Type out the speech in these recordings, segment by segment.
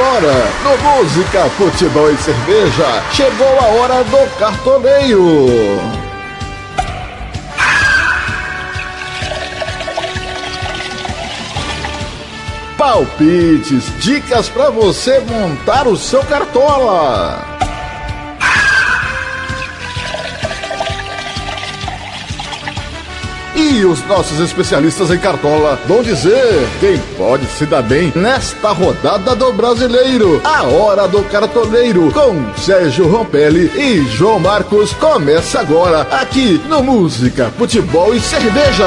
Agora, no Música, Futebol e Cerveja, chegou a hora do cartoneio. Palpites, dicas para você montar o seu cartola. E os nossos especialistas em cartola vão dizer quem pode se dar bem nesta rodada do brasileiro. A hora do cartoneiro com Sérgio Rompelli e João Marcos começa agora aqui no Música, Futebol e Cerveja.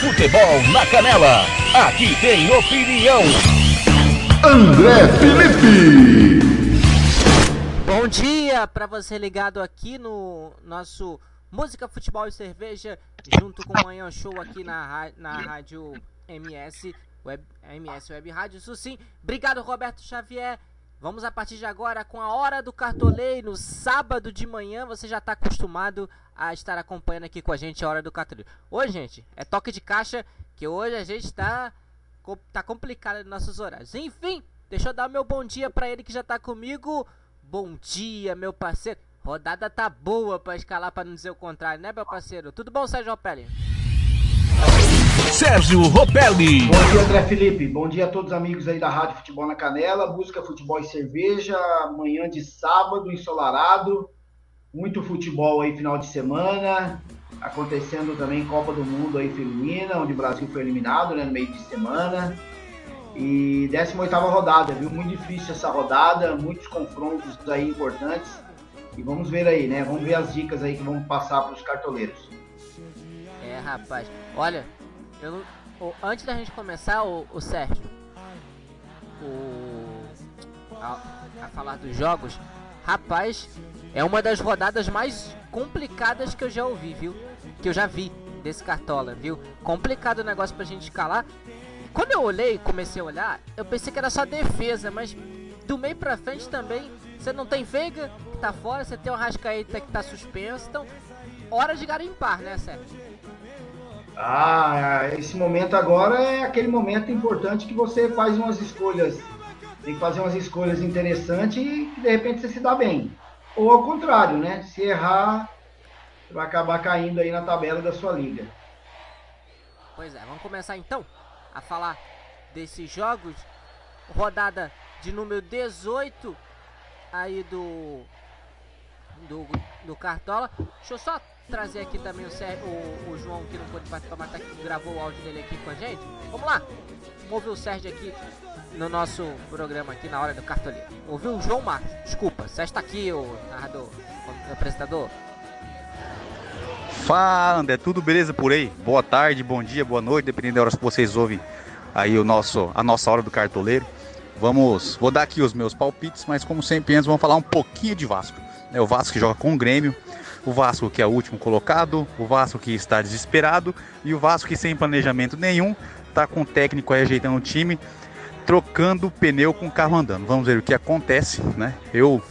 Futebol na Canela. Aqui tem opinião. André Felipe. Bom dia para você ligado aqui no nosso Música, Futebol e Cerveja, junto com o Manhã Show aqui na, na rádio MS, Web, MS Web Rádio, isso sim. Obrigado, Roberto Xavier. Vamos a partir de agora com a Hora do Cartoleiro, sábado de manhã. Você já está acostumado a estar acompanhando aqui com a gente a Hora do Cartoleiro. Hoje, gente, é toque de caixa, que hoje a gente está tá complicado nos nossos horários. Enfim, deixa eu dar meu bom dia para ele que já tá comigo. Bom dia, meu parceiro. Rodada tá boa para escalar, para não dizer o contrário, né, meu parceiro? Tudo bom, Sérgio Ropelli? Sérgio Ropelli. Bom dia, André Felipe. Bom dia a todos os amigos aí da Rádio Futebol na Canela. Música, futebol e cerveja. Manhã de sábado, ensolarado. Muito futebol aí, final de semana acontecendo também Copa do Mundo aí feminina, onde o Brasil foi eliminado, né, no meio de semana. E 18 rodada, viu? Muito difícil essa rodada, muitos confrontos aí importantes. E vamos ver aí, né? Vamos ver as dicas aí que vamos passar para os cartoleiros. É, rapaz. Olha, eu não, antes da gente começar, o, o Sérgio, o, a, a falar dos jogos, rapaz, é uma das rodadas mais complicadas que eu já ouvi, viu? Que eu já vi desse Cartola, viu? Complicado o negócio pra gente escalar. Quando eu olhei, comecei a olhar, eu pensei que era só defesa, mas do meio pra frente também, você não tem Veiga que tá fora, você tem o Rascaeta que tá suspenso, então hora de garimpar, né, Sérgio? Ah, esse momento agora é aquele momento importante que você faz umas escolhas, tem que fazer umas escolhas interessantes e de repente você se dá bem. Ou ao contrário, né? Se errar, vai acabar caindo aí na tabela da sua liga. Pois é, vamos começar então a falar desses jogos. Rodada de número 18 aí do do, do Cartola. Deixa eu só trazer aqui também o, Sérgio, o, o João que não pôde participar, mas tá aqui, gravou o áudio dele aqui com a gente. Vamos lá! Vamos o Sérgio aqui no nosso programa aqui na hora do cartoleiro. Ouviu o João Marcos? Desculpa, Sérgio está aqui, o narrador, o apresentador. Fala, André, tudo beleza por aí? Boa tarde, bom dia, boa noite, dependendo da hora que vocês ouvem aí o nosso, a nossa hora do cartoleiro. Vamos, vou dar aqui os meus palpites, mas como sempre antes, vamos falar um pouquinho de Vasco. É o Vasco que joga com o Grêmio, o Vasco que é o último colocado, o Vasco que está desesperado e o Vasco que sem planejamento nenhum está com o técnico aí ajeitando o time trocando pneu com o carro andando. Vamos ver o que acontece, né? Eu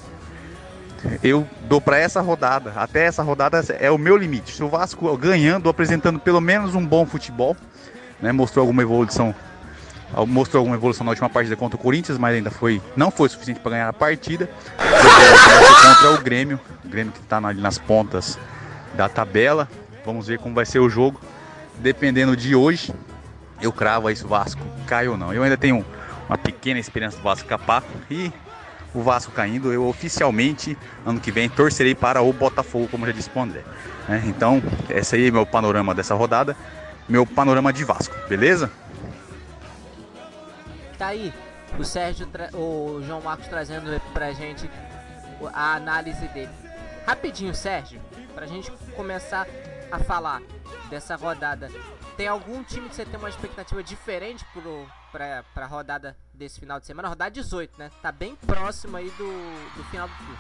eu dou para essa rodada, até essa rodada é o meu limite. Se o Vasco ganhando, apresentando pelo menos um bom futebol, né? Mostrou alguma evolução mostrou alguma evolução na última partida contra o Corinthians, mas ainda foi não foi suficiente para ganhar a partida. contra o Grêmio, o Grêmio que está ali nas pontas da tabela. Vamos ver como vai ser o jogo. Dependendo de hoje, eu cravo aí se o Vasco cai ou não. Eu ainda tenho uma pequena esperança do Vasco capar e o Vasco caindo, eu oficialmente ano que vem torcerei para o Botafogo, como já disse o André. Né? Então, esse aí é meu panorama dessa rodada, meu panorama de Vasco, beleza? Tá aí o Sérgio, o João Marcos trazendo pra gente a análise dele. Rapidinho, Sérgio, pra gente começar a falar dessa rodada. Tem algum time que você tem uma expectativa diferente pro, pra, pra rodada desse final de semana? Rodada 18, né? Tá bem próximo aí do, do final do turno.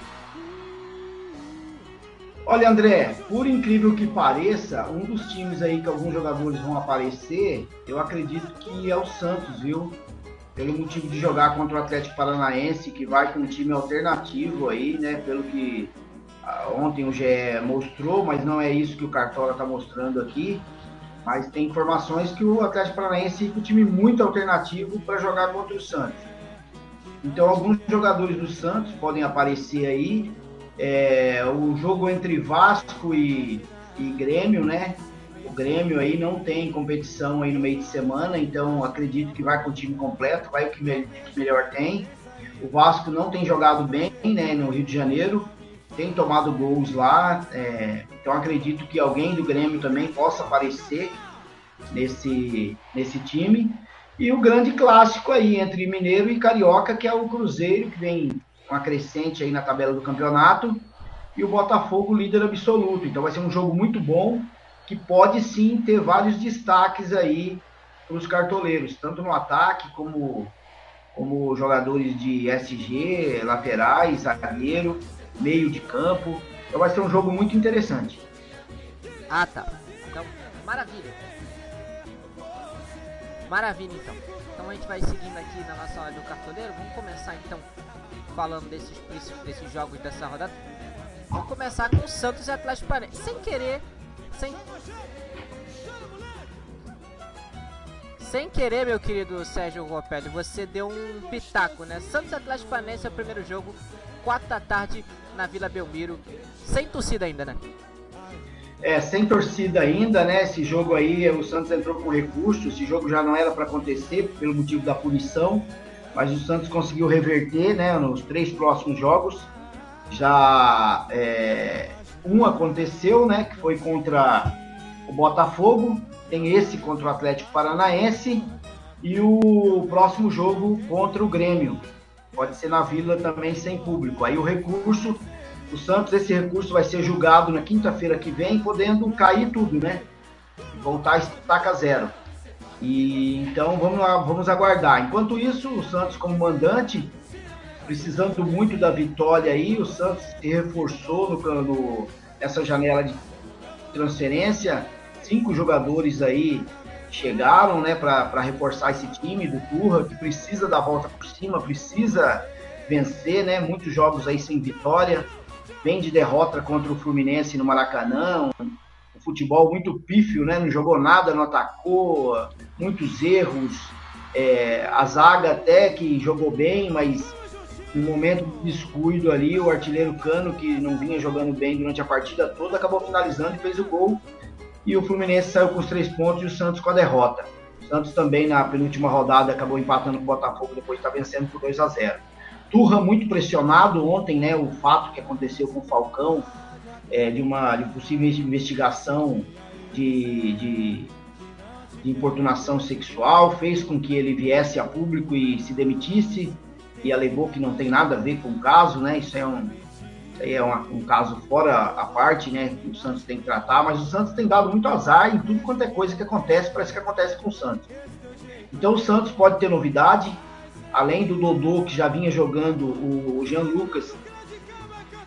Olha, André, por incrível que pareça, um dos times aí que alguns jogadores vão aparecer, eu acredito que é o Santos, viu? Pelo motivo de jogar contra o Atlético Paranaense, que vai com um time alternativo aí, né? Pelo que ah, ontem o GE mostrou, mas não é isso que o Cartola está mostrando aqui. Mas tem informações que o Atlético Paranaense é um time muito alternativo para jogar contra o Santos. Então alguns jogadores do Santos podem aparecer aí. É, o jogo entre Vasco e, e Grêmio, né? O Grêmio aí não tem competição aí no meio de semana, então acredito que vai com o time completo, vai o que melhor tem. O Vasco não tem jogado bem, né, no Rio de Janeiro, tem tomado gols lá, é, então acredito que alguém do Grêmio também possa aparecer nesse, nesse time. E o grande clássico aí entre Mineiro e Carioca, que é o Cruzeiro, que vem uma crescente aí na tabela do campeonato, e o Botafogo líder absoluto. Então vai ser um jogo muito bom que pode sim ter vários destaques aí para os cartoleiros, tanto no ataque como, como jogadores de SG, laterais, zagueiro, meio de campo. Então vai ser um jogo muito interessante. Ah, tá. Então, maravilha. Maravilha, então. Então a gente vai seguindo aqui na nossa hora do cartoleiro. Vamos começar então falando desses, desses jogos dessa rodada. Vamos começar com o Santos e Atlético Paranaense. Sem querer, sem... Sem querer, meu querido Sérgio Ropelli, você deu um pitaco, né? Santos Atlético Paranaense é o primeiro jogo, 4 da tarde, na Vila Belmiro. Sem torcida ainda, né? É, sem torcida ainda, né? Esse jogo aí, o Santos entrou com recurso. Esse jogo já não era para acontecer pelo motivo da punição, mas o Santos conseguiu reverter, né? Nos três próximos jogos. Já é, um aconteceu, né, que foi contra o Botafogo, tem esse contra o Atlético Paranaense e o próximo jogo contra o Grêmio. Pode ser na Vila também sem público. Aí o recurso, o Santos, esse recurso vai ser julgado na quinta-feira que vem, podendo cair tudo, né? Voltar a estaca zero. E então vamos lá, vamos aguardar. Enquanto isso, o Santos como mandante precisando muito da vitória aí, o Santos se reforçou no, no, nessa janela de transferência. Cinco jogadores aí chegaram né, para reforçar esse time do Turra, que precisa dar volta por cima, precisa vencer, né? Muitos jogos aí sem vitória. Vem de derrota contra o Fluminense no Maracanã, um futebol muito pífio, né? Não jogou nada, não atacou, muitos erros. É, a zaga até que jogou bem, mas no momento de descuido ali, o artilheiro Cano, que não vinha jogando bem durante a partida toda, acabou finalizando e fez o gol. E o Fluminense saiu com os três pontos e o Santos com a derrota. O Santos também na penúltima rodada acabou empatando com o Botafogo, depois está vencendo por 2 a 0 Turra muito pressionado ontem, né? O fato que aconteceu com o Falcão, é, de uma de possível investigação de, de, de importunação sexual, fez com que ele viesse a público e se demitisse e alegou que não tem nada a ver com o caso, né? Isso é um, isso é uma, um caso fora a parte, né? Que o Santos tem que tratar, mas o Santos tem dado muito azar em tudo quanto é coisa que acontece, parece que acontece com o Santos. Então o Santos pode ter novidade, além do Dodô que já vinha jogando, o Jean Lucas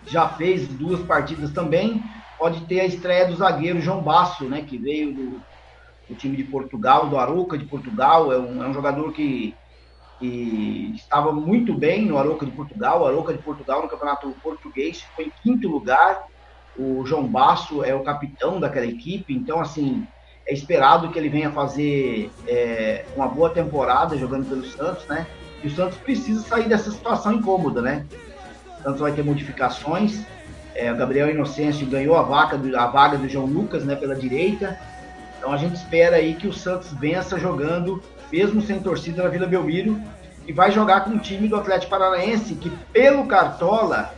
já fez duas partidas também, pode ter a estreia do zagueiro João Basso, né? Que veio do, do time de Portugal, do Aruca de Portugal, é um, é um jogador que que estava muito bem no Aroca de Portugal. O Aroca de Portugal no campeonato português foi em quinto lugar. O João Basso é o capitão daquela equipe, então assim É esperado que ele venha fazer é, uma boa temporada jogando pelo Santos, né? E o Santos precisa sair dessa situação incômoda, né? O Santos vai ter modificações. É, o Gabriel Inocêncio ganhou a, vaca do, a vaga do João Lucas, né, pela direita. Então a gente espera aí que o Santos vença jogando, mesmo sem torcida na Vila Belmiro, e vai jogar com o time do Atlético Paranaense, que pelo Cartola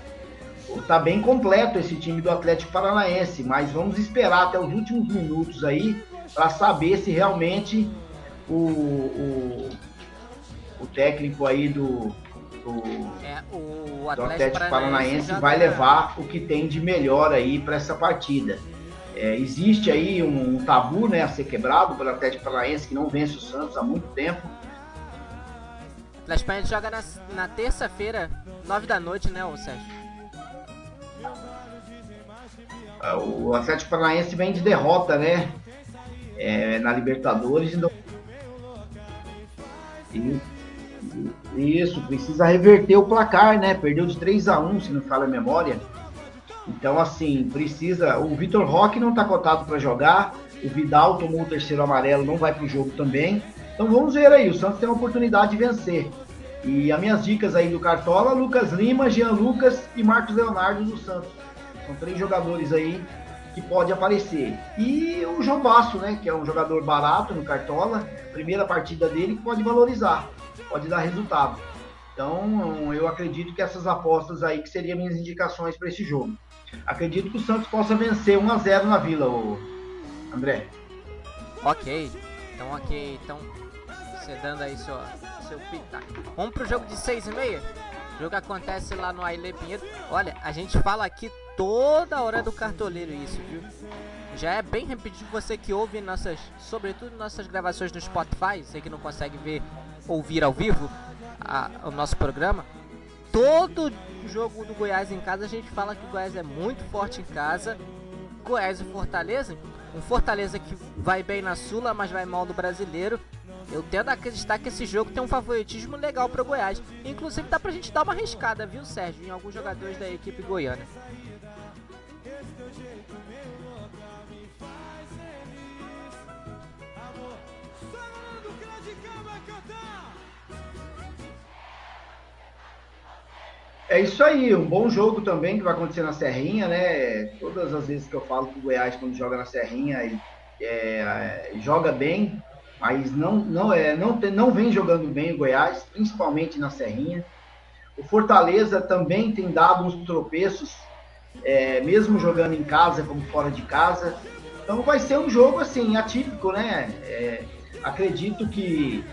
tá bem completo esse time do Atlético Paranaense, mas vamos esperar até os últimos minutos aí para saber se realmente o, o, o técnico aí do, do, é, o do Atlético Paranaense vai levar o que tem de melhor aí para essa partida. É, existe aí um, um, tabu né, a ser quebrado pelo Atlético Paranaense que não vence o Santos há muito tempo. Atlético Paranaense joga na, na terça-feira, nove da noite, né, ô Sérgio? Ah, o Atlético Paranaense vem de derrota, né? É, na Libertadores. Então... Isso, precisa reverter o placar, né? Perdeu de 3 a 1 se não fala a memória. Então, assim, precisa. O Vitor Roque não está cotado para jogar. O Vidal tomou o terceiro amarelo, não vai para o jogo também. Então vamos ver aí. O Santos tem a oportunidade de vencer. E as minhas dicas aí do Cartola: Lucas Lima, Jean Lucas e Marcos Leonardo do Santos. São três jogadores aí que pode aparecer. E o João Basso, né, que é um jogador barato no Cartola, primeira partida dele que pode valorizar, pode dar resultado. Então, eu acredito que essas apostas aí que seriam minhas indicações para esse jogo. Acredito que o Santos possa vencer 1 a 0 na Vila, André. OK. Então, OK. Então, você dando aí seu seu pitaco. Vamos pro jogo de 6 e meia? O jogo acontece lá no Aile Pinheiro. Olha, a gente fala aqui toda hora do cartoleiro isso, viu? Já é bem repetido você que ouve nossas, sobretudo nossas gravações no Spotify, você que não consegue ver, ouvir ao vivo a, o nosso programa. Todo jogo do Goiás em casa a gente fala que o Goiás é muito forte em casa. Goiás e Fortaleza, um Fortaleza que vai bem na Sula, mas vai mal do brasileiro. Eu tendo a acreditar que esse jogo tem um favoritismo legal para o Goiás. Inclusive dá pra gente dar uma arriscada, viu, Sérgio, em alguns jogadores da equipe goiana. É isso aí, um bom jogo também que vai acontecer na Serrinha, né? Todas as vezes que eu falo que o Goiás, quando joga na Serrinha, ele, é, joga bem, mas não, não, é, não, tem, não vem jogando bem o Goiás, principalmente na Serrinha. O Fortaleza também tem dado uns tropeços, é, mesmo jogando em casa como fora de casa. Então vai ser um jogo assim, atípico, né? É, acredito que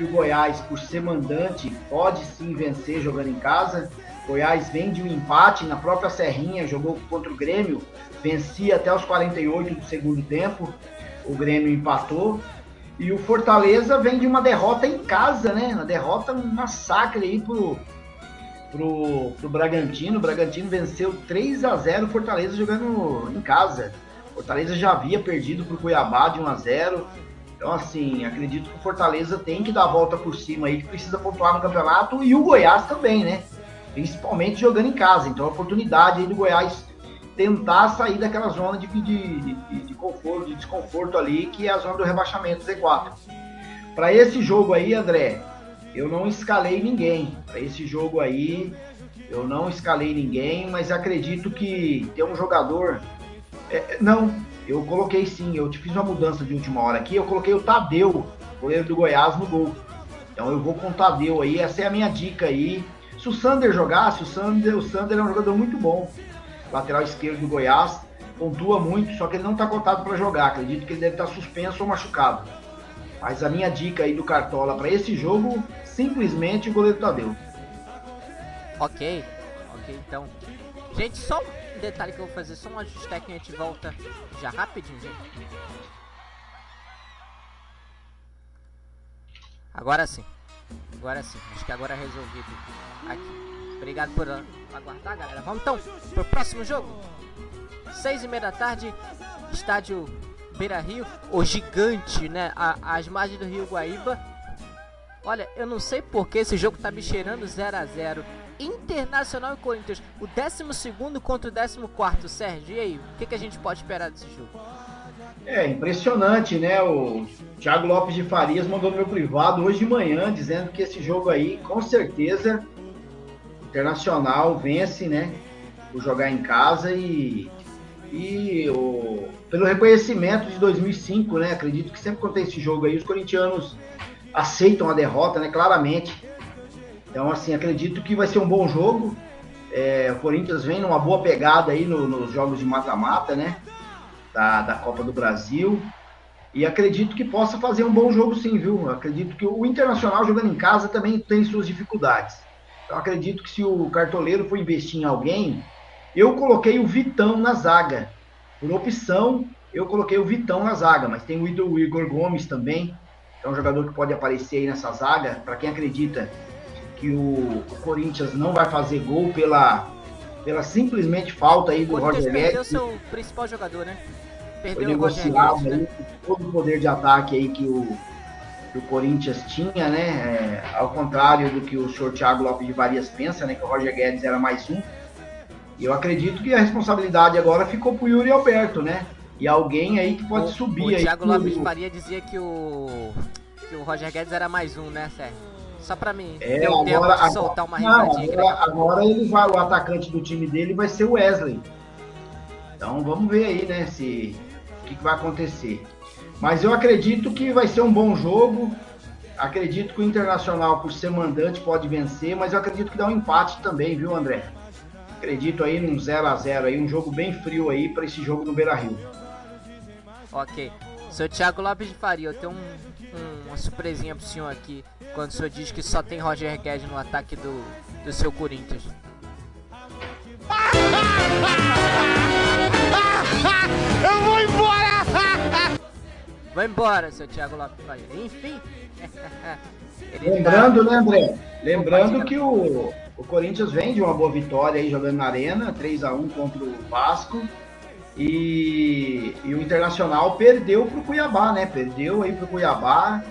que o Goiás, por ser mandante, pode sim vencer jogando em casa. Goiás vem de um empate na própria Serrinha, jogou contra o Grêmio, vencia até os 48 do segundo tempo. O Grêmio empatou. E o Fortaleza vem de uma derrota em casa, né? Uma derrota, um massacre aí pro, pro, pro Bragantino. O Bragantino venceu 3 a 0 o Fortaleza jogando em casa. Fortaleza já havia perdido pro Cuiabá de 1 a 0 então, assim, acredito que o Fortaleza tem que dar a volta por cima aí, que precisa pontuar no campeonato, e o Goiás também, né? Principalmente jogando em casa. Então, a oportunidade aí do Goiás tentar sair daquela zona de, de, de, de conforto, de desconforto ali, que é a zona do rebaixamento Z4. Para esse jogo aí, André, eu não escalei ninguém. Para esse jogo aí, eu não escalei ninguém, mas acredito que tem um jogador. É, não, eu coloquei sim, eu te fiz uma mudança de última hora aqui, eu coloquei o Tadeu, goleiro do Goiás, no gol. Então eu vou com o Tadeu aí, essa é a minha dica aí. Se o Sander jogasse, o Sander, o Sander é um jogador muito bom. Lateral esquerdo do Goiás, pontua muito, só que ele não está contado para jogar. Acredito que ele deve estar tá suspenso ou machucado. Mas a minha dica aí do Cartola para esse jogo, simplesmente o goleiro Tadeu. Ok, ok, então. Gente, só detalhe que eu vou fazer só um ajuste técnico e a gente volta já rapidinho, gente. Agora sim. Agora sim. Acho que agora é resolvido aqui. Obrigado por aguardar, galera. Vamos então pro próximo jogo. Seis e meia da tarde, estádio Beira Rio, o gigante, né? As margens do Rio Guaíba. Olha, eu não sei porque esse jogo tá me cheirando 0 a 0 Internacional e Corinthians, o 12 contra o 14, Sérgio. E aí, o que, que a gente pode esperar desse jogo? É impressionante, né? O Thiago Lopes de Farias mandou no meu privado hoje de manhã, dizendo que esse jogo aí, com certeza, Internacional vence, né? Por jogar em casa e, e o, pelo reconhecimento de 2005, né? Acredito que sempre quando tem esse jogo aí, os corintianos aceitam a derrota, né? Claramente. Então, assim, acredito que vai ser um bom jogo. É, o Corinthians vem numa boa pegada aí no, nos jogos de mata-mata, né? Da, da Copa do Brasil. E acredito que possa fazer um bom jogo sim, viu? Acredito que o Internacional jogando em casa também tem suas dificuldades. Então acredito que se o cartoleiro for investir em alguém, eu coloquei o Vitão na zaga. Por opção, eu coloquei o Vitão na zaga, mas tem o Igor Gomes também, que é um jogador que pode aparecer aí nessa zaga. Para quem acredita que o, Corinthians não vai fazer gol pela, pela simplesmente falta aí do Roger Guedes. perdeu seu principal jogador, né? Perdeu foi negociado né? todo o poder de ataque aí que o, que o Corinthians tinha, né? É, ao contrário do que o senhor Thiago Lopes de Varias pensa, né? Que o Roger Guedes era mais um. E eu acredito que a responsabilidade agora ficou pro Yuri Alberto, né? E alguém aí que pode o, subir o aí. O Thiago Lopes de Faria dizia que o, que o Roger Guedes era mais um, né, Sérgio? Só pra mim. É, agora, tempo de agora, soltar uma risadinha. Não, agora, agora, ele vai, o atacante do time dele vai ser o Wesley. Então vamos ver aí, né, se o que, que vai acontecer. Mas eu acredito que vai ser um bom jogo. Acredito que o Internacional, por ser mandante, pode vencer, mas eu acredito que dá um empate também, viu, André? Acredito aí num 0 a 0 aí, um jogo bem frio aí para esse jogo no Beira-Rio. Ok. Seu Thiago Lopes de Faria, eu tenho um, uma surpresinha pro senhor aqui, quando o senhor diz que só tem Roger Guedes no ataque do, do seu Corinthians. Eu vou embora! Vai embora, seu Thiago Lopes. Enfim. Lembrando, né, André? Lembrando que o, o Corinthians vem de uma boa vitória aí jogando na Arena, 3 a 1 contra o Vasco. E, e o Internacional perdeu pro Cuiabá, né? Perdeu aí pro Cuiabá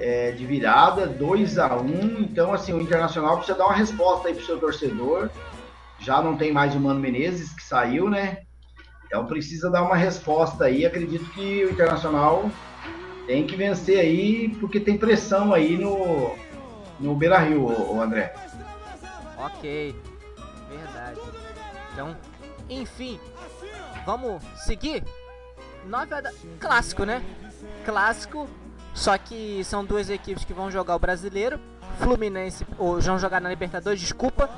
é, de virada, 2 a 1 Então, assim, o Internacional precisa dar uma resposta aí pro seu torcedor. Já não tem mais o Mano Menezes, que saiu, né? Então precisa dar uma resposta aí. Acredito que o Internacional tem que vencer aí, porque tem pressão aí no, no Beira Rio, o André. Ok, verdade. Então, enfim, vamos seguir? Nove da... Clássico, né? Clássico, só que são duas equipes que vão jogar o brasileiro. Fluminense, ou vão jogar na Libertadores, desculpa.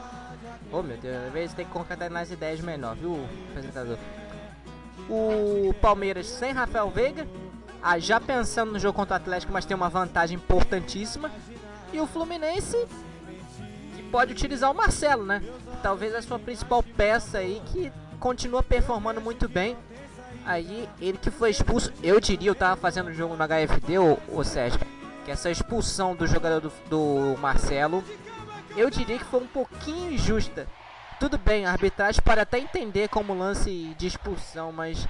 Oh meu Deus, às vezes tem que concatenar as ideias melhor, viu, apresentador? O Palmeiras sem Rafael Veiga, ah, já pensando no jogo contra o Atlético, mas tem uma vantagem importantíssima. E o Fluminense que pode utilizar o Marcelo, né? Talvez a sua principal peça aí que continua performando muito bem. Aí ele que foi expulso, eu diria, eu tava fazendo o jogo no HFD, o, o Sérgio, que essa expulsão do jogador do, do Marcelo, eu diria que foi um pouquinho injusta tudo bem, a arbitragem pode até entender como lance de expulsão, mas.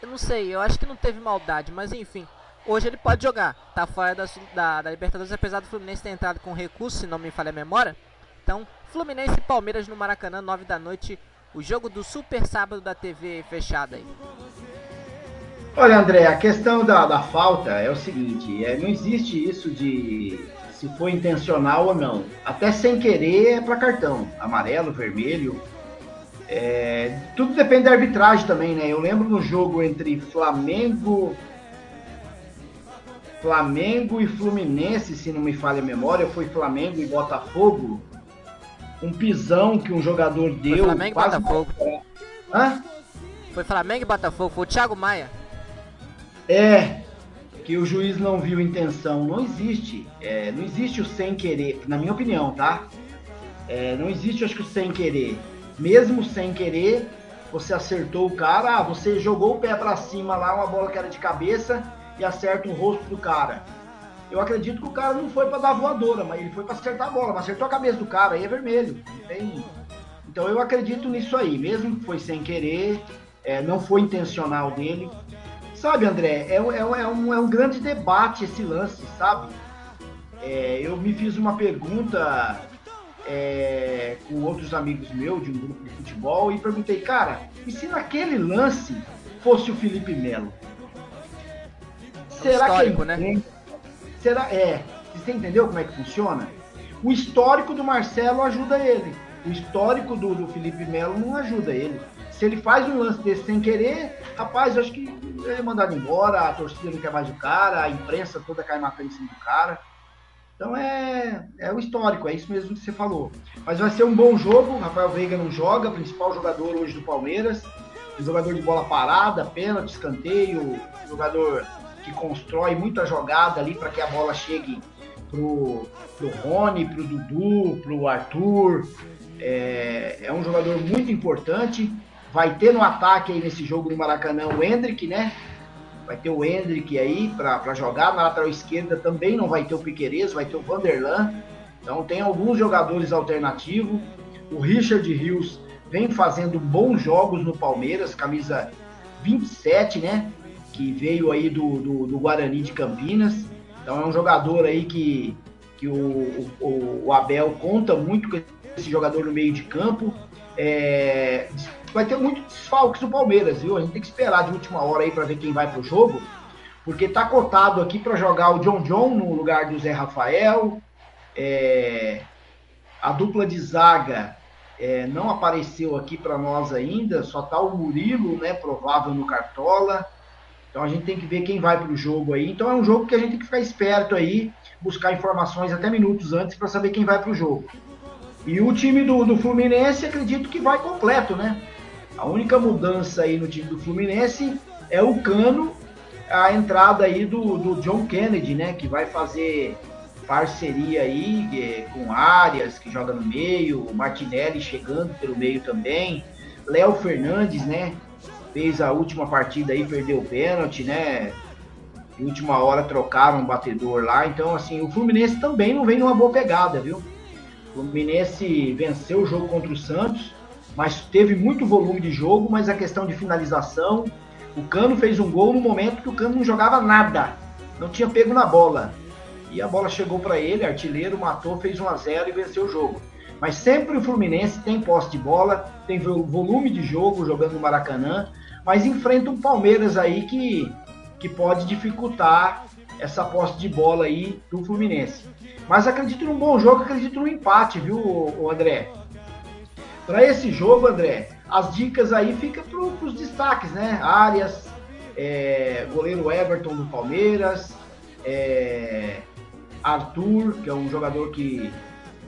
Eu não sei, eu acho que não teve maldade, mas enfim. Hoje ele pode jogar, tá fora da, da, da Libertadores, apesar do Fluminense ter entrado com recurso, se não me falha a memória. Então, Fluminense e Palmeiras no Maracanã, 9 da noite, o jogo do super sábado da TV fechada aí. Olha, André, a questão da, da falta é o seguinte: é, não existe isso de se foi intencional ou não. Até sem querer é para cartão, amarelo, vermelho. É, tudo depende da arbitragem também, né? Eu lembro no jogo entre Flamengo, Flamengo e Fluminense, se não me falha a memória, foi Flamengo e Botafogo. Um pisão que um jogador deu. Foi Flamengo e Botafogo. Hã? Foi Flamengo e Botafogo, foi o Thiago Maia. É, que o juiz não viu intenção. Não existe. É, não existe o sem querer, na minha opinião, tá? É, não existe, acho que, o sem querer. Mesmo sem querer, você acertou o cara, ah, você jogou o pé para cima lá, uma bola que era de cabeça, e acerta o rosto do cara. Eu acredito que o cara não foi para dar voadora, mas ele foi para acertar a bola, mas acertou a cabeça do cara, aí é vermelho. Tem... Então eu acredito nisso aí, mesmo que foi sem querer, é, não foi intencional dele. Sabe, André, é, é, é, um, é um grande debate esse lance, sabe? É, eu me fiz uma pergunta é, com outros amigos meus de um grupo de futebol e perguntei, cara, e se naquele lance fosse o Felipe Melo? É Será histórico, que ele... né? Será é? Você entendeu como é que funciona? O histórico do Marcelo ajuda ele. O histórico do, do Felipe Melo não ajuda ele. Se ele faz um lance desse sem querer, rapaz, acho que ele é mandado embora, a torcida não quer mais o cara, a imprensa toda cai matando em cima do cara. Então é, é o histórico, é isso mesmo que você falou. Mas vai ser um bom jogo, Rafael Veiga não joga, principal jogador hoje do Palmeiras. Jogador de bola parada, pênalti, escanteio, jogador que constrói muita jogada ali para que a bola chegue pro, pro Rony, pro Dudu, pro Arthur. É, é um jogador muito importante. Vai ter no ataque aí nesse jogo no Maracanã o Hendrick, né? Vai ter o Hendrick aí para jogar. Na lateral esquerda também não vai ter o Piqueires, vai ter o Vanderlan. Então tem alguns jogadores alternativos. O Richard Rios vem fazendo bons jogos no Palmeiras, camisa 27, né? Que veio aí do, do, do Guarani de Campinas. Então é um jogador aí que, que o, o, o Abel conta muito com esse jogador no meio de campo. É, vai ter muitos desfalques do Palmeiras, viu? A gente tem que esperar de última hora aí para ver quem vai pro jogo, porque tá cotado aqui para jogar o John John no lugar do Zé Rafael. É, a dupla de zaga é, não apareceu aqui para nós ainda, só tá o Murilo, né? Provável no Cartola. Então a gente tem que ver quem vai para o jogo aí. Então é um jogo que a gente tem que ficar esperto aí, buscar informações até minutos antes para saber quem vai para o jogo. E o time do, do Fluminense acredito que vai completo, né? A única mudança aí no time do Fluminense é o Cano, a entrada aí do, do John Kennedy, né? Que vai fazer parceria aí é, com Arias, que joga no meio, Martinelli chegando pelo meio também, Léo Fernandes, né? Fez a última partida aí, perdeu o pênalti, né? De última hora trocaram um batedor lá. Então, assim, o Fluminense também não vem numa boa pegada, viu? O Fluminense venceu o jogo contra o Santos, mas teve muito volume de jogo, mas a questão de finalização, o Cano fez um gol no momento que o Cano não jogava nada, não tinha pego na bola. E a bola chegou para ele, artilheiro, matou, fez 1 a 0 e venceu o jogo. Mas sempre o Fluminense tem posse de bola, tem volume de jogo jogando no Maracanã, mas enfrenta um Palmeiras aí que, que pode dificultar essa posse de bola aí do Fluminense. Mas acredito num bom jogo, acredito no empate, viu, André? Para esse jogo, André, as dicas aí ficam para os destaques, né? Arias, é, goleiro Everton do Palmeiras, é, Arthur, que é um jogador que,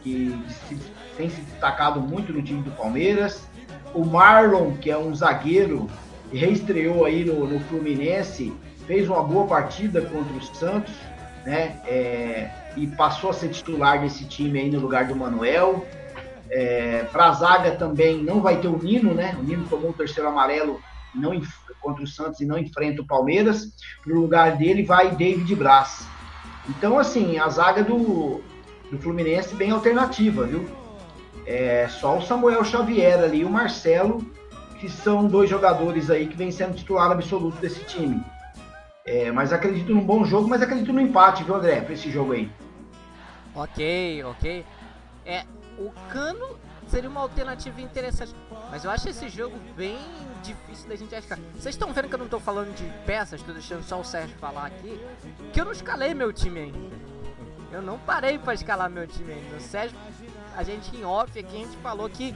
que se, tem se destacado muito no time do Palmeiras, o Marlon, que é um zagueiro, reestreou aí no, no Fluminense, fez uma boa partida contra o Santos, né? É, e passou a ser titular desse time aí no lugar do Manuel. É, para a zaga também não vai ter o Nino, né? O Nino tomou o terceiro amarelo não contra o Santos e não enfrenta o Palmeiras. No lugar dele vai David Braz. Então, assim, a zaga do, do Fluminense bem alternativa, viu? É só o Samuel Xavier ali e o Marcelo, que são dois jogadores aí que vem sendo titular absoluto desse time. É, mas acredito num bom jogo, mas acredito no empate, viu, André, para esse jogo aí. Ok, ok. É, o Cano seria uma alternativa interessante. Mas eu acho esse jogo bem difícil da gente achar. Vocês estão vendo que eu não estou falando de peças, estou deixando só o Sérgio falar aqui. Que eu não escalei meu time ainda. Eu não parei para escalar meu time ainda. O Sérgio, a gente em off aqui, a gente falou que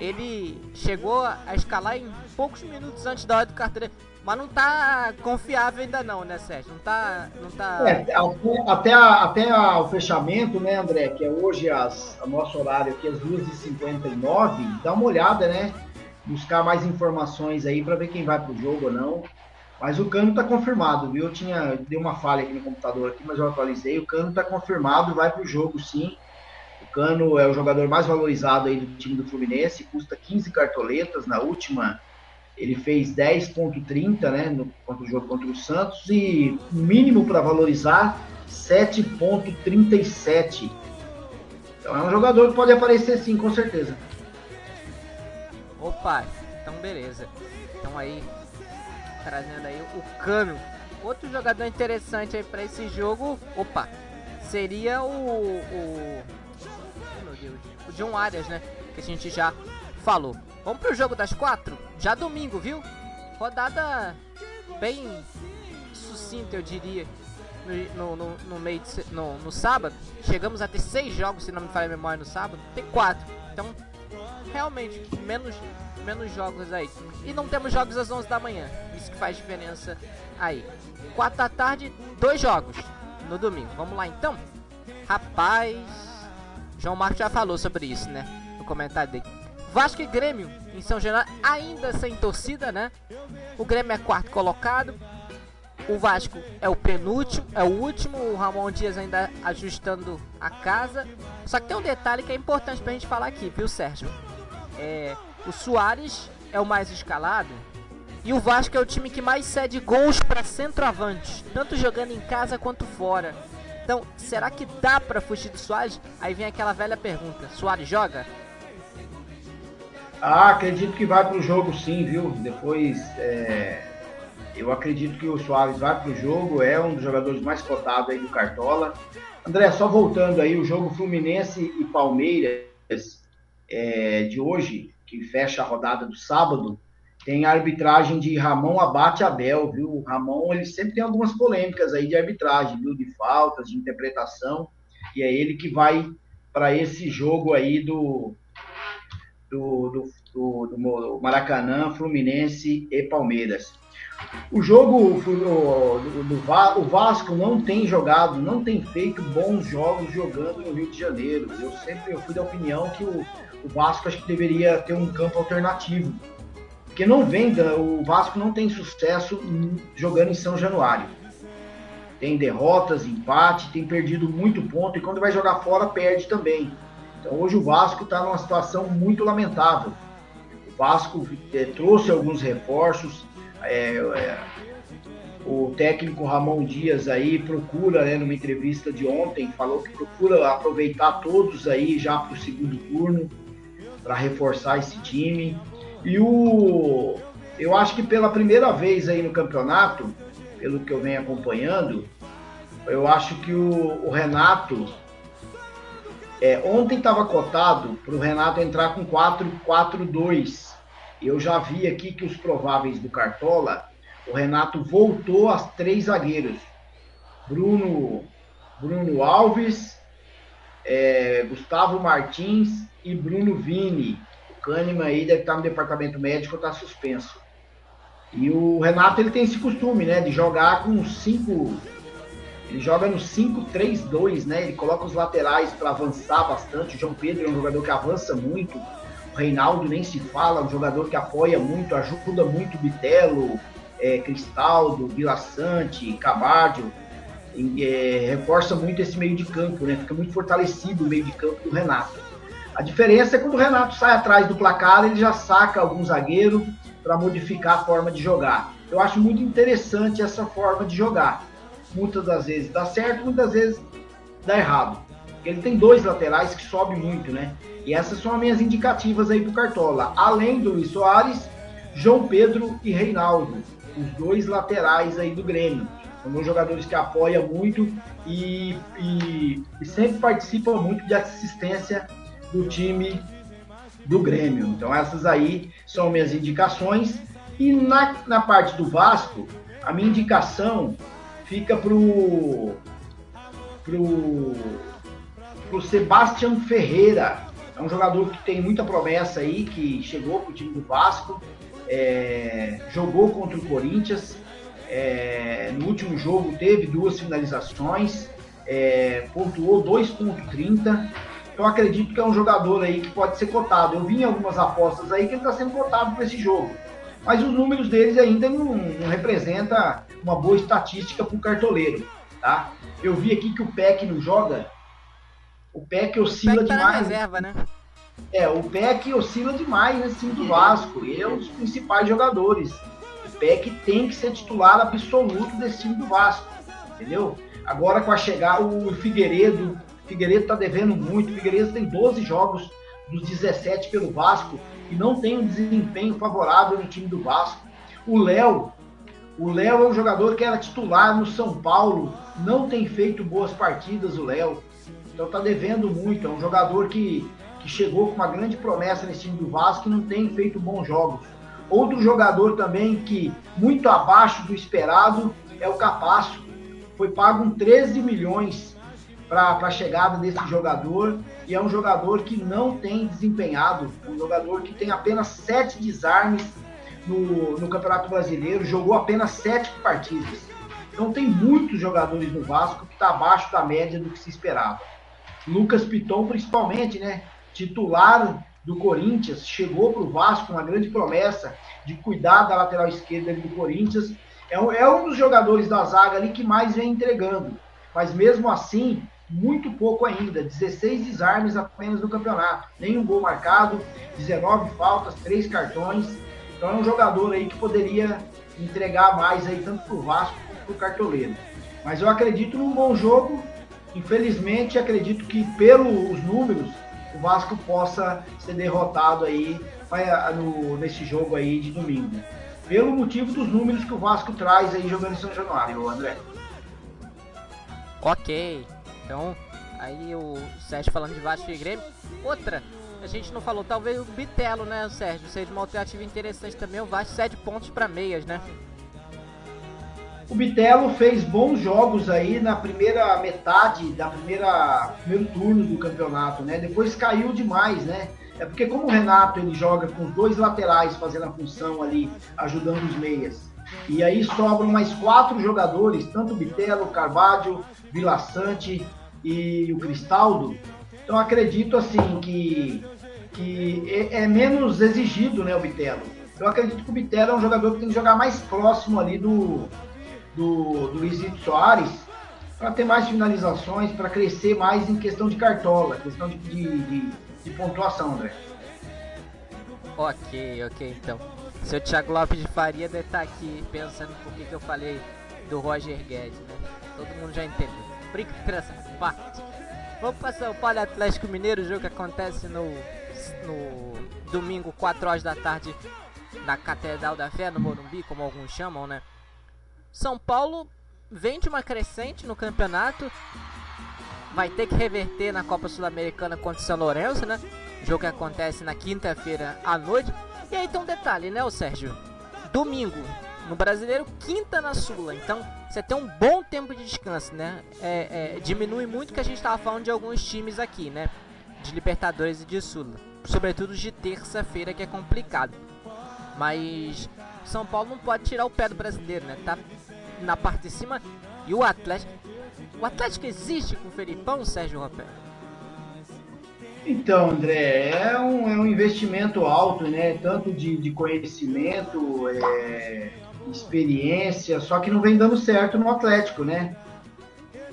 ele chegou a escalar em poucos minutos antes da hora do carteiro. Mas não tá confiável ainda não, né, Sérgio? Não tá. Não tá... É, até, a, até a, o fechamento, né, André, que é hoje as, o nosso horário aqui, às 2h59, dá uma olhada, né? Buscar mais informações aí para ver quem vai pro jogo ou não. Mas o Cano tá confirmado, viu? Eu tinha. Deu uma falha aqui no computador aqui, mas eu atualizei. O Cano tá confirmado, vai pro jogo sim. Cano é o jogador mais valorizado aí do time do Fluminense, custa 15 cartoletas na última ele fez 10,30 né, no, contra o jogo contra o Santos e mínimo para valorizar 7,37. Então é um jogador que pode aparecer sim, com certeza. Opa, então beleza. Então aí, trazendo aí o Cano. Outro jogador interessante aí para esse jogo, opa, seria o, o, O John Arias, né? Que a gente já falou. Vamos pro jogo das quatro? Já domingo, viu? rodada bem sucinta, eu diria. No, no, no meio de, no, no sábado, chegamos a ter seis jogos, se não me falha a memória, no sábado, tem quatro. Então, realmente, menos, menos jogos aí. E não temos jogos às 11 da manhã, isso que faz diferença aí. 4 da tarde, dois jogos no domingo. Vamos lá então? Rapaz, João Marcos já falou sobre isso, né? No comentário dele. Vasco e Grêmio em São Januário, ainda sem torcida, né? O Grêmio é quarto colocado. O Vasco é o penúltimo, é o último. O Ramon Dias ainda ajustando a casa. Só que tem um detalhe que é importante pra gente falar aqui, viu, Sérgio? É, o Soares é o mais escalado. E o Vasco é o time que mais cede gols para centroavantes, tanto jogando em casa quanto fora. Então, será que dá para fugir do Soares? Aí vem aquela velha pergunta: Soares joga? Ah, acredito que vai para o jogo sim, viu? Depois, é... eu acredito que o Soares vai para o jogo, é um dos jogadores mais cotados aí do Cartola. André, só voltando aí, o jogo Fluminense e Palmeiras é, de hoje, que fecha a rodada do sábado, tem a arbitragem de Ramon Abate Abel, viu? O Ramon, ele sempre tem algumas polêmicas aí de arbitragem, viu? De faltas, de interpretação, e é ele que vai para esse jogo aí do do, do, do, do Maracanã, Fluminense e Palmeiras. O jogo, do, do, o Vasco não tem jogado, não tem feito bons jogos jogando no Rio de Janeiro. Eu sempre eu fui da opinião que o, o Vasco acho que deveria ter um campo alternativo. Porque não vem, o Vasco não tem sucesso jogando em São Januário. Tem derrotas, empate, tem perdido muito ponto e quando vai jogar fora perde também. Então hoje o Vasco está numa situação muito lamentável. O Vasco é, trouxe alguns reforços. É, é, o técnico Ramon Dias aí procura, né, numa entrevista de ontem, falou que procura aproveitar todos aí já para o segundo turno para reforçar esse time. E o eu acho que pela primeira vez aí no campeonato, pelo que eu venho acompanhando, eu acho que o, o Renato é, ontem estava cotado para o Renato entrar com 4-4-2. Eu já vi aqui que os prováveis do Cartola, o Renato voltou às três zagueiros. Bruno, Bruno Alves, é, Gustavo Martins e Bruno Vini. Kahneman aí deve estar no departamento médico, está suspenso. E o Renato ele tem esse costume, né, de jogar com cinco ele joga no 5-3-2, né? Ele coloca os laterais para avançar bastante. O João Pedro é um jogador que avança muito. O Reinaldo nem se fala, um jogador que apoia muito, ajuda muito o Bitelo, é, Cristaldo, Vila Sante, Cabardio. É, reforça muito esse meio de campo, né? Fica muito fortalecido o meio de campo do Renato. A diferença é quando o Renato sai atrás do placar, ele já saca algum zagueiro para modificar a forma de jogar. Eu acho muito interessante essa forma de jogar muitas das vezes dá certo, muitas vezes dá errado. Ele tem dois laterais que sobem muito, né? E essas são as minhas indicativas aí pro Cartola. Além do Luiz Soares, João Pedro e Reinaldo, os dois laterais aí do Grêmio. São dois jogadores que apoiam muito e, e, e sempre participam muito de assistência do time do Grêmio. Então essas aí são minhas indicações. E na, na parte do Vasco, a minha indicação fica pro pro pro Sebastian Ferreira. É um jogador que tem muita promessa aí, que chegou pro time do Vasco, é, jogou contra o Corinthians, é, no último jogo teve duas finalizações, é, pontuou 2.30. Então acredito que é um jogador aí que pode ser cotado. Eu vi em algumas apostas aí que ele está sendo cotado para esse jogo mas os números deles ainda não, não representa uma boa estatística para o cartoleiro, tá? Eu vi aqui que o PEC não joga, o PEC oscila o PEC tá demais. reserva, né? É, o PEC oscila demais nesse time do Vasco, ele é um dos principais jogadores. O PEC tem que ser titular absoluto desse time do Vasco, entendeu? Agora com a chegada, o Figueiredo, Figueiredo tá devendo muito, Figueiredo tem 12 jogos dos 17 pelo Vasco, e não tem um desempenho favorável no time do Vasco. O Léo, o Léo é um jogador que era titular no São Paulo, não tem feito boas partidas o Léo. Então tá devendo muito, é um jogador que, que chegou com uma grande promessa nesse time do Vasco e não tem feito bons jogos. Outro jogador também que muito abaixo do esperado é o Capasso. Foi pago um 13 milhões para a chegada desse jogador e é um jogador que não tem desempenhado, um jogador que tem apenas sete desarmes no, no Campeonato Brasileiro, jogou apenas sete partidas. Então tem muitos jogadores no Vasco que está abaixo da média do que se esperava. Lucas Piton, principalmente, né? Titular do Corinthians, chegou para o Vasco, uma grande promessa de cuidar da lateral esquerda do Corinthians. É um, é um dos jogadores da zaga ali que mais vem entregando. Mas mesmo assim, muito pouco ainda. 16 desarmes apenas no campeonato. Nenhum gol marcado, 19 faltas, 3 cartões. Então é um jogador aí que poderia entregar mais aí, tanto para o Vasco quanto para o Cartoleiro. Mas eu acredito num bom jogo. Infelizmente, acredito que pelos números, o Vasco possa ser derrotado aí no, nesse jogo aí de domingo. Pelo motivo dos números que o Vasco traz aí jogando em São Januário, André. Ok. Então, aí o Sérgio falando de Vasco e Grêmio. Outra, a gente não falou, talvez o Bitelo, né, Sérgio? Seja uma alternativa interessante também. O Vasco 7 pontos para meias, né? O Bitelo fez bons jogos aí na primeira metade da primeira primeiro turno do campeonato, né? Depois caiu demais, né? É porque como o Renato ele joga com dois laterais fazendo a função ali, ajudando os meias. E aí sobram mais quatro jogadores, tanto Bitelo, Carvalho, Vila Sante e o Cristaldo. Então acredito assim que, que é, é menos exigido, né, o Bitelo. Eu acredito que o Bitelo é um jogador que tem que jogar mais próximo ali do, do, do Luizito Soares para ter mais finalizações, para crescer mais em questão de cartola, questão de, de, de, de pontuação, André. Ok, ok, então. Seu Thiago Lopes de Faria deve estar aqui pensando por que, que eu falei do Roger Guedes, né? Todo mundo já entendeu. Brincadeira parte. Vamos para São Paulo Atlético Mineiro, jogo que acontece no, no domingo, 4 horas da tarde, na Catedral da Fé, no Morumbi, como alguns chamam, né? São Paulo vem de uma crescente no campeonato. Vai ter que reverter na Copa Sul-Americana contra o São Lourenço, né? Jogo que acontece na quinta-feira à noite. E aí tem um detalhe, né, o Sérgio? Domingo no Brasileiro, quinta na Sula. Então você tem um bom tempo de descanso, né? É, é, diminui muito que a gente estava falando de alguns times aqui, né? De Libertadores e de Sula. Sobretudo de terça-feira, que é complicado. Mas São Paulo não pode tirar o pé do brasileiro, né? Tá na parte de cima. E o Atlético. O Atlético existe com o Felipão, Sérgio Roberto? Então, André, é um, é um investimento alto, né? Tanto de, de conhecimento, é, experiência, só que não vem dando certo no Atlético, né?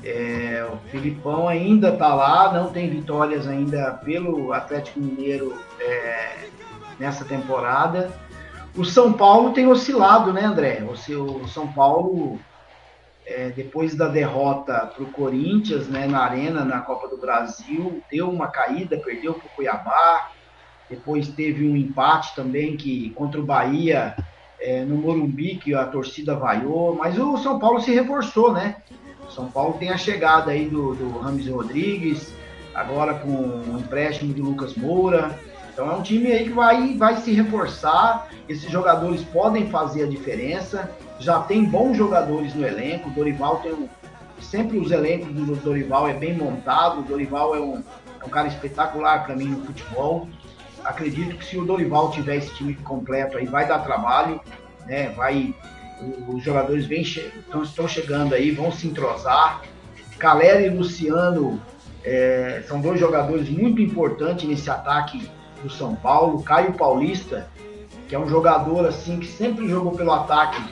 É, o Filipão ainda tá lá, não tem vitórias ainda pelo Atlético Mineiro é, nessa temporada. O São Paulo tem oscilado, né, André? O, seu, o São Paulo, é, depois da derrota para o Corinthians, né, na Arena, na Copa do Brasil, deu uma caída, perdeu para o Cuiabá. Depois teve um empate também que contra o Bahia é, no Morumbi, que a torcida vaiou. Mas o São Paulo se reforçou, né? O São Paulo tem a chegada aí do, do Rames Rodrigues, agora com o empréstimo de Lucas Moura. Então é um time aí que vai, vai se reforçar. Esses jogadores podem fazer a diferença. Já tem bons jogadores no elenco. O Dorival tem um, sempre os elencos do Dorival é bem montado. O Dorival é um, é um cara espetacular para mim no futebol. Acredito que se o Dorival tiver esse time completo aí, vai dar trabalho, né? Vai, os jogadores vem, estão, estão chegando aí, vão se entrosar. Calera e Luciano é, são dois jogadores muito importantes nesse ataque do São Paulo, Caio Paulista, que é um jogador assim que sempre jogou pelo ataque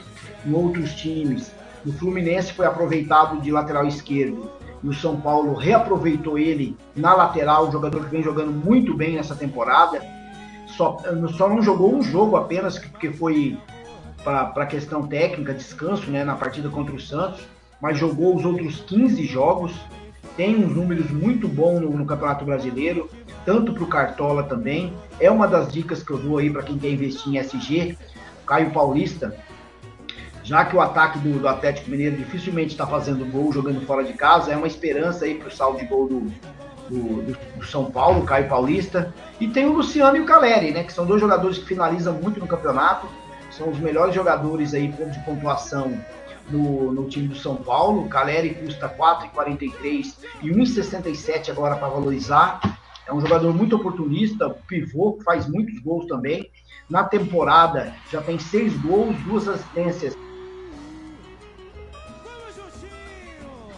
em outros times. No Fluminense foi aproveitado de lateral esquerdo e o São Paulo reaproveitou ele na lateral, um jogador que vem jogando muito bem nessa temporada. Só, só não jogou um jogo apenas, porque foi para questão técnica, descanso né, na partida contra o Santos, mas jogou os outros 15 jogos. Tem uns números muito bons no, no Campeonato Brasileiro tanto para o Cartola também. É uma das dicas que eu dou aí para quem quer investir em SG. Caio Paulista, já que o ataque do, do Atlético Mineiro dificilmente está fazendo gol jogando fora de casa, é uma esperança aí para o saldo de gol do, do, do, São Paulo, Caio Paulista. E tem o Luciano e o Caleri, né? Que são dois jogadores que finalizam muito no campeonato. São os melhores jogadores aí de pontuação no, no time do São Paulo. O Caleri custa 4,43 e 1,67 agora para valorizar. É um jogador muito oportunista, pivô, faz muitos gols também. Na temporada já tem seis gols, duas assistências.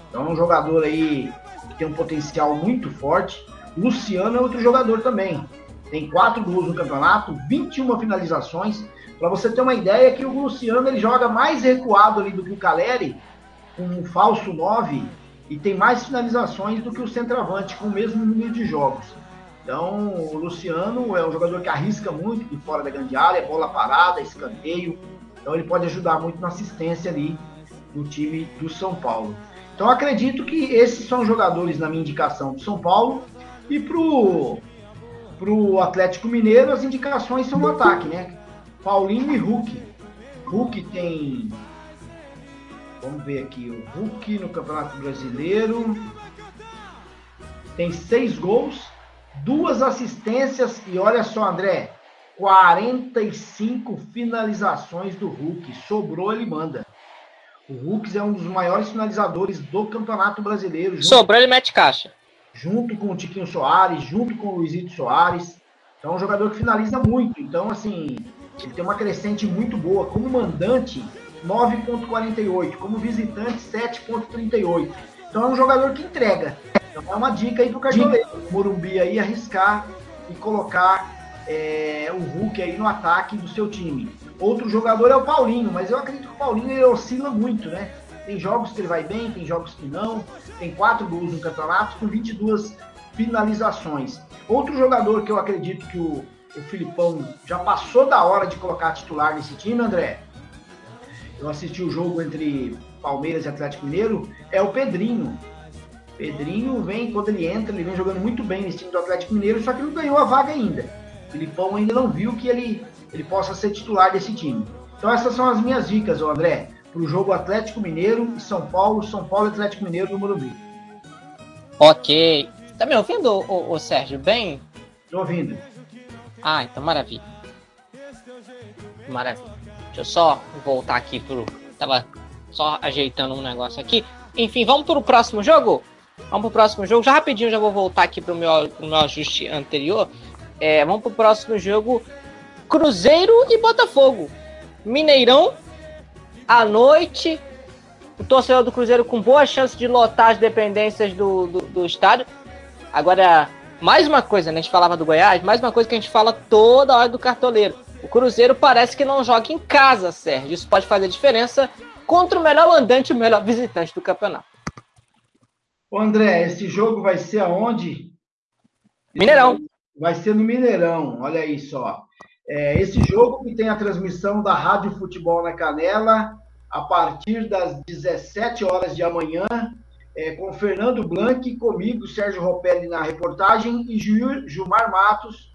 Então é um jogador aí que tem um potencial muito forte. Luciano é outro jogador também. Tem quatro gols no campeonato, 21 finalizações. Para você ter uma ideia que o Luciano ele joga mais recuado ali do que o Caleri, com um falso 9, e tem mais finalizações do que o centroavante, com o mesmo número de jogos. Então, o Luciano é um jogador que arrisca muito de fora da grande área, bola parada, escanteio. Então, ele pode ajudar muito na assistência ali do time do São Paulo. Então, acredito que esses são jogadores na minha indicação do São Paulo. E pro, pro Atlético Mineiro, as indicações são no ataque, né? Paulinho e Hulk. Hulk tem Vamos ver aqui, o Hulk no Campeonato Brasileiro tem seis gols, duas assistências e olha só, André, 45 finalizações do Hulk. Sobrou, ele manda. O Hulk é um dos maiores finalizadores do Campeonato Brasileiro. Junto, Sobrou, ele mete caixa. Junto com o Tiquinho Soares, junto com o Luizito Soares. Então, é um jogador que finaliza muito. Então, assim, ele tem uma crescente muito boa. Como mandante, 9,48. Como visitante, 7,38. Então é um jogador que entrega. Então é uma dica aí pro cartoleiro. Morumbi aí arriscar e colocar é, o Hulk aí no ataque do seu time. Outro jogador é o Paulinho, mas eu acredito que o Paulinho ele oscila muito, né? Tem jogos que ele vai bem, tem jogos que não. Tem quatro gols no campeonato com 22 finalizações. Outro jogador que eu acredito que o, o Filipão já passou da hora de colocar titular nesse time, André, eu assisti o jogo entre Palmeiras e Atlético Mineiro, é o Pedrinho. Pedrinho vem, quando ele entra, ele vem jogando muito bem nesse time do Atlético Mineiro, só que não ganhou a vaga ainda. O Filipão ainda não viu que ele, ele possa ser titular desse time. Então essas são as minhas dicas, André, para o jogo Atlético Mineiro e São Paulo, São Paulo Atlético Mineiro no Morumbi. Ok. Tá me ouvindo, o, o Sérgio, bem? Tô ouvindo. Ah, então maravilha. Maravilha. Deixa eu só voltar aqui pro. Tava só ajeitando um negócio aqui. Enfim, vamos pro próximo jogo? Vamos pro próximo jogo. Já rapidinho já vou voltar aqui pro meu, pro meu ajuste anterior. É, vamos pro próximo jogo. Cruzeiro e Botafogo. Mineirão, à noite. O torcedor do Cruzeiro com boa chance de lotar as dependências do, do, do estádio. Agora, mais uma coisa, né? A gente falava do Goiás, mais uma coisa que a gente fala toda hora do cartoleiro o Cruzeiro parece que não joga em casa, Sérgio. Isso pode fazer diferença contra o melhor mandante e o melhor visitante do campeonato. Ô André, esse jogo vai ser aonde? Mineirão. Vai ser no Mineirão, olha aí só. É, esse jogo que tem a transmissão da Rádio Futebol na Canela a partir das 17 horas de amanhã, é, com Fernando Blanc, comigo, Sérgio Ropelli na reportagem e Gilmar Matos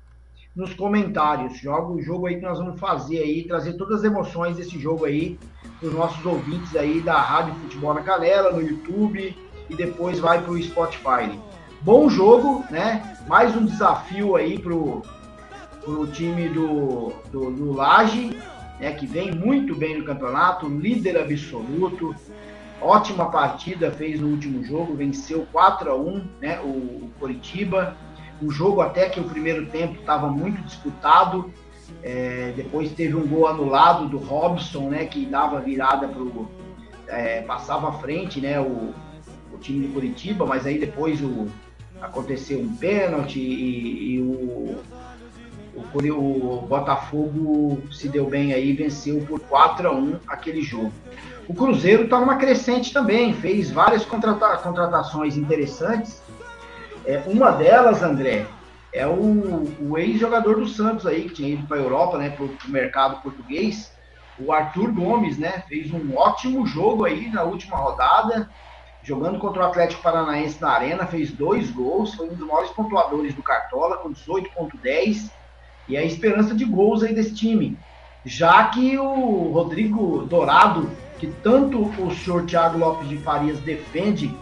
nos comentários. Joga o jogo aí que nós vamos fazer aí, trazer todas as emoções desse jogo aí para os nossos ouvintes aí da Rádio Futebol na Canela, no YouTube e depois vai para o Spotify. Bom jogo, né? Mais um desafio aí pro, pro time do, do, do Laje, né? Que vem muito bem no campeonato, líder absoluto. Ótima partida fez no último jogo, venceu 4 a 1 né? O, o Coritiba o jogo até que o primeiro tempo estava muito disputado. É, depois teve um gol anulado do Robson, né, que dava virada pro é, passava à frente, né, o, o, time do Curitiba, mas aí depois o, aconteceu um pênalti e, e o, o, o, Botafogo se deu bem aí, venceu por 4 a 1 aquele jogo. O Cruzeiro está numa crescente também, fez várias contrata contratações interessantes é, uma delas, André, é o, o ex-jogador do Santos aí, que tinha ido para a Europa, né, para o mercado português, o Arthur Gomes, né, fez um ótimo jogo aí na última rodada, jogando contra o Atlético Paranaense na Arena, fez dois gols, foi um dos maiores pontuadores do Cartola, com 18.10, e é a esperança de gols aí desse time. Já que o Rodrigo Dourado, que tanto o senhor Thiago Lopes de Farias defende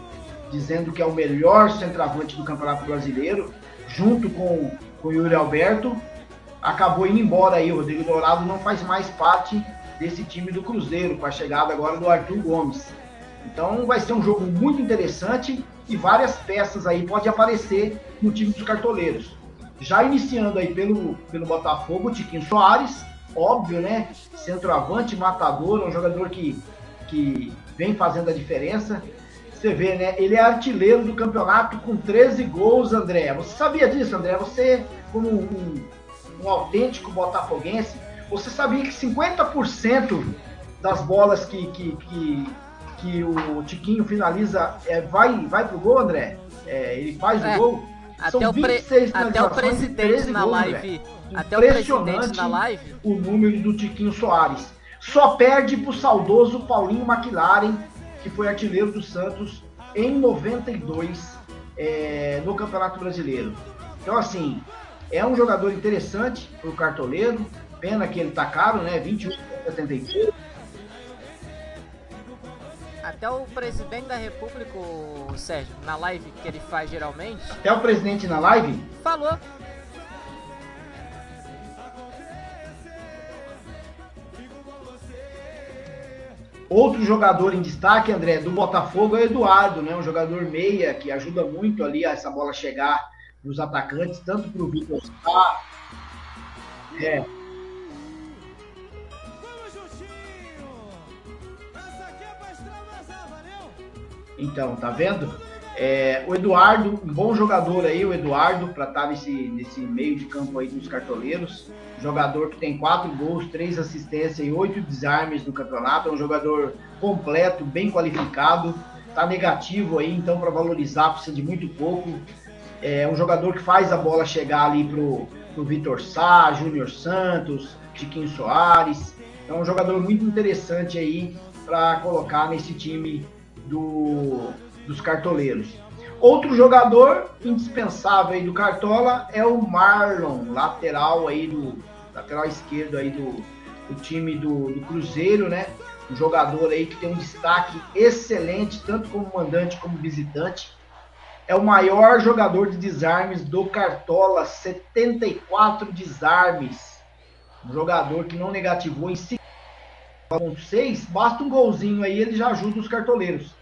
dizendo que é o melhor centroavante do Campeonato Brasileiro, junto com, com o Yuri Alberto. Acabou indo embora aí, o Rodrigo Dourado não faz mais parte desse time do Cruzeiro, com a chegada agora do Arthur Gomes. Então vai ser um jogo muito interessante e várias peças aí podem aparecer no time dos cartoleiros. Já iniciando aí pelo, pelo Botafogo, o Tiquinho Soares, óbvio, né? Centroavante, matador, um jogador que, que vem fazendo a diferença. Você vê, né? Ele é artilheiro do campeonato com 13 gols, André. Você sabia disso, André? Você, como um, um autêntico botafoguense, você sabia que 50% das bolas que, que, que, que, o Tiquinho finaliza é, vai, vai pro gol, André? É, ele faz é, o gol? Até São o, pre, até o presidente na gols, live. Até o presidente na live. O número do Tiquinho Soares. Só perde pro saudoso Paulinho McLaren, que foi artilheiro do Santos em 92 é, no Campeonato Brasileiro. Então, assim, é um jogador interessante pro cartoleiro. Pena que ele tá caro, né? 21,73. Até o presidente da República, o Sérgio, na live que ele faz geralmente. Até o presidente na live? Falou. Outro jogador em destaque, André, do Botafogo é o Eduardo, né? Um jogador meia que ajuda muito ali a essa bola chegar nos atacantes, tanto para o Vitor Sá. É, Então, tá vendo? É, o Eduardo, um bom jogador aí, o Eduardo, para estar tá nesse, nesse meio de campo aí dos cartoleiros. Jogador que tem quatro gols, três assistências e oito desarmes no campeonato. É um jogador completo, bem qualificado. Tá negativo aí, então para valorizar precisa de muito pouco. É um jogador que faz a bola chegar ali pro, pro Vitor Sá, Júnior Santos, Chiquinho Soares. É um jogador muito interessante aí para colocar nesse time do, dos cartoleiros. Outro jogador indispensável aí do Cartola é o Marlon, lateral aí do lateral esquerdo aí do, do time do, do, Cruzeiro, né? Um jogador aí que tem um destaque excelente, tanto como mandante como visitante. É o maior jogador de desarmes do Cartola, 74 desarmes. Um jogador que não negativou em 5.6, basta um golzinho aí, ele já ajuda os cartoleiros.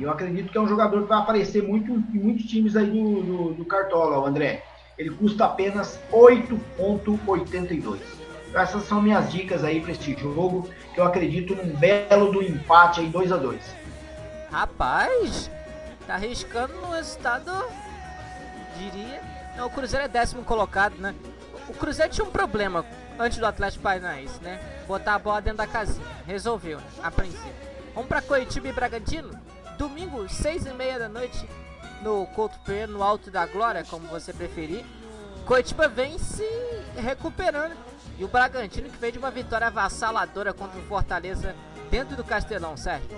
Eu acredito que é um jogador que vai aparecer muito em muitos times aí do, do, do Cartola, o André. Ele custa apenas 8,82. Então, essas são minhas dicas aí para este jogo, que eu acredito num belo do empate aí 2 a 2 Rapaz, tá arriscando no resultado, diria. Não, o Cruzeiro é décimo colocado, né? O Cruzeiro tinha um problema antes do Atlético Paranaense, né? Botar a bola dentro da casinha. Resolveu, né? A princípio. Vamos pra Coitiba e Bragantino? Domingo, seis e meia da noite, no Couto Pereira, no Alto da Glória, como você preferir. Coitiba vem se recuperando. E o Bragantino que vem de uma vitória avassaladora contra o Fortaleza dentro do Castelão, Sérgio.